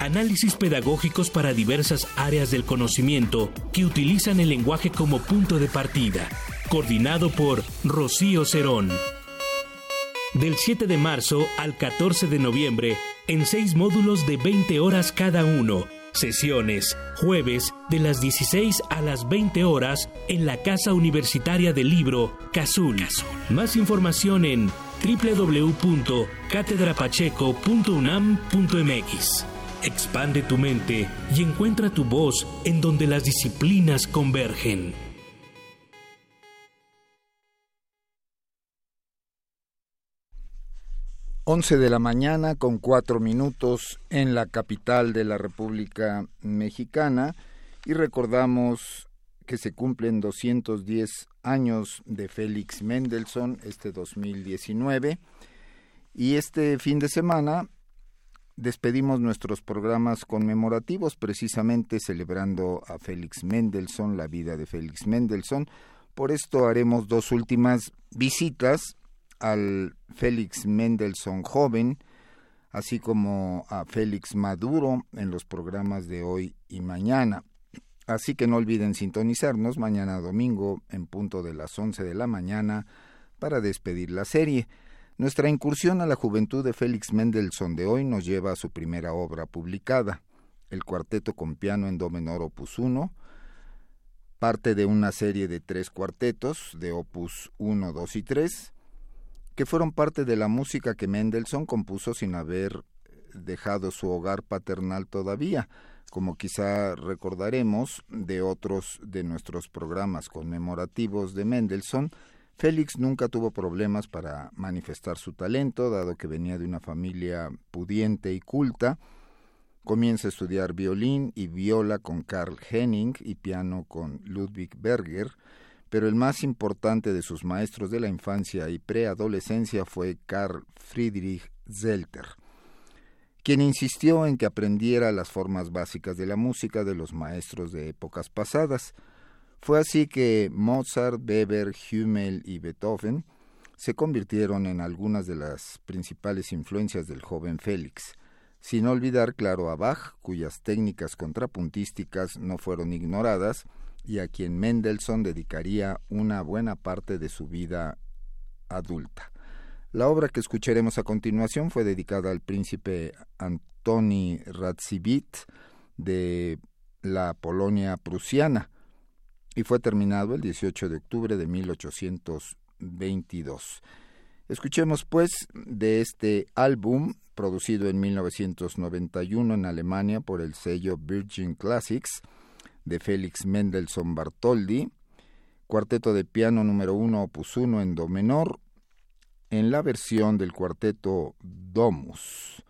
Análisis pedagógicos para diversas áreas del conocimiento que utilizan el lenguaje como punto de partida. Coordinado por Rocío Cerón. Del 7 de marzo al 14 de noviembre, en seis módulos de 20 horas cada uno Sesiones, jueves de las 16 a las 20 horas en la Casa Universitaria del Libro, Cazul. Más información en www.catedrapacheco.unam.mx. Expande tu mente y encuentra tu voz en donde las disciplinas convergen. 11 de la mañana con cuatro minutos en la capital de la República Mexicana y recordamos que se cumplen 210 años de Félix Mendelssohn este 2019 y este fin de semana despedimos nuestros programas conmemorativos precisamente celebrando a Félix Mendelssohn, la vida de Félix Mendelssohn. Por esto haremos dos últimas visitas al Félix Mendelssohn joven, así como a Félix Maduro en los programas de hoy y mañana. Así que no olviden sintonizarnos mañana domingo en punto de las 11 de la mañana para despedir la serie. Nuestra incursión a la juventud de Félix Mendelssohn de hoy nos lleva a su primera obra publicada, el cuarteto con piano en do menor opus 1, parte de una serie de tres cuartetos de opus 1, 2 y 3, que fueron parte de la música que Mendelssohn compuso sin haber dejado su hogar paternal todavía, como quizá recordaremos de otros de nuestros programas conmemorativos de Mendelssohn, Félix nunca tuvo problemas para manifestar su talento, dado que venía de una familia pudiente y culta. Comienza a estudiar violín y viola con Karl Henning y piano con Ludwig Berger, pero el más importante de sus maestros de la infancia y preadolescencia fue Karl Friedrich Zelter, quien insistió en que aprendiera las formas básicas de la música de los maestros de épocas pasadas. Fue así que Mozart, Weber, Hummel y Beethoven se convirtieron en algunas de las principales influencias del joven Félix, sin olvidar, claro, a Bach, cuyas técnicas contrapuntísticas no fueron ignoradas, y a quien Mendelssohn dedicaría una buena parte de su vida adulta. La obra que escucharemos a continuación fue dedicada al príncipe Antoni Radziwiłł de la Polonia prusiana y fue terminado el 18 de octubre de 1822. Escuchemos pues de este álbum producido en 1991 en Alemania por el sello Virgin Classics de Félix Mendelssohn Bartholdi, cuarteto de piano número 1 opus 1 en do menor, en la versión del cuarteto Domus.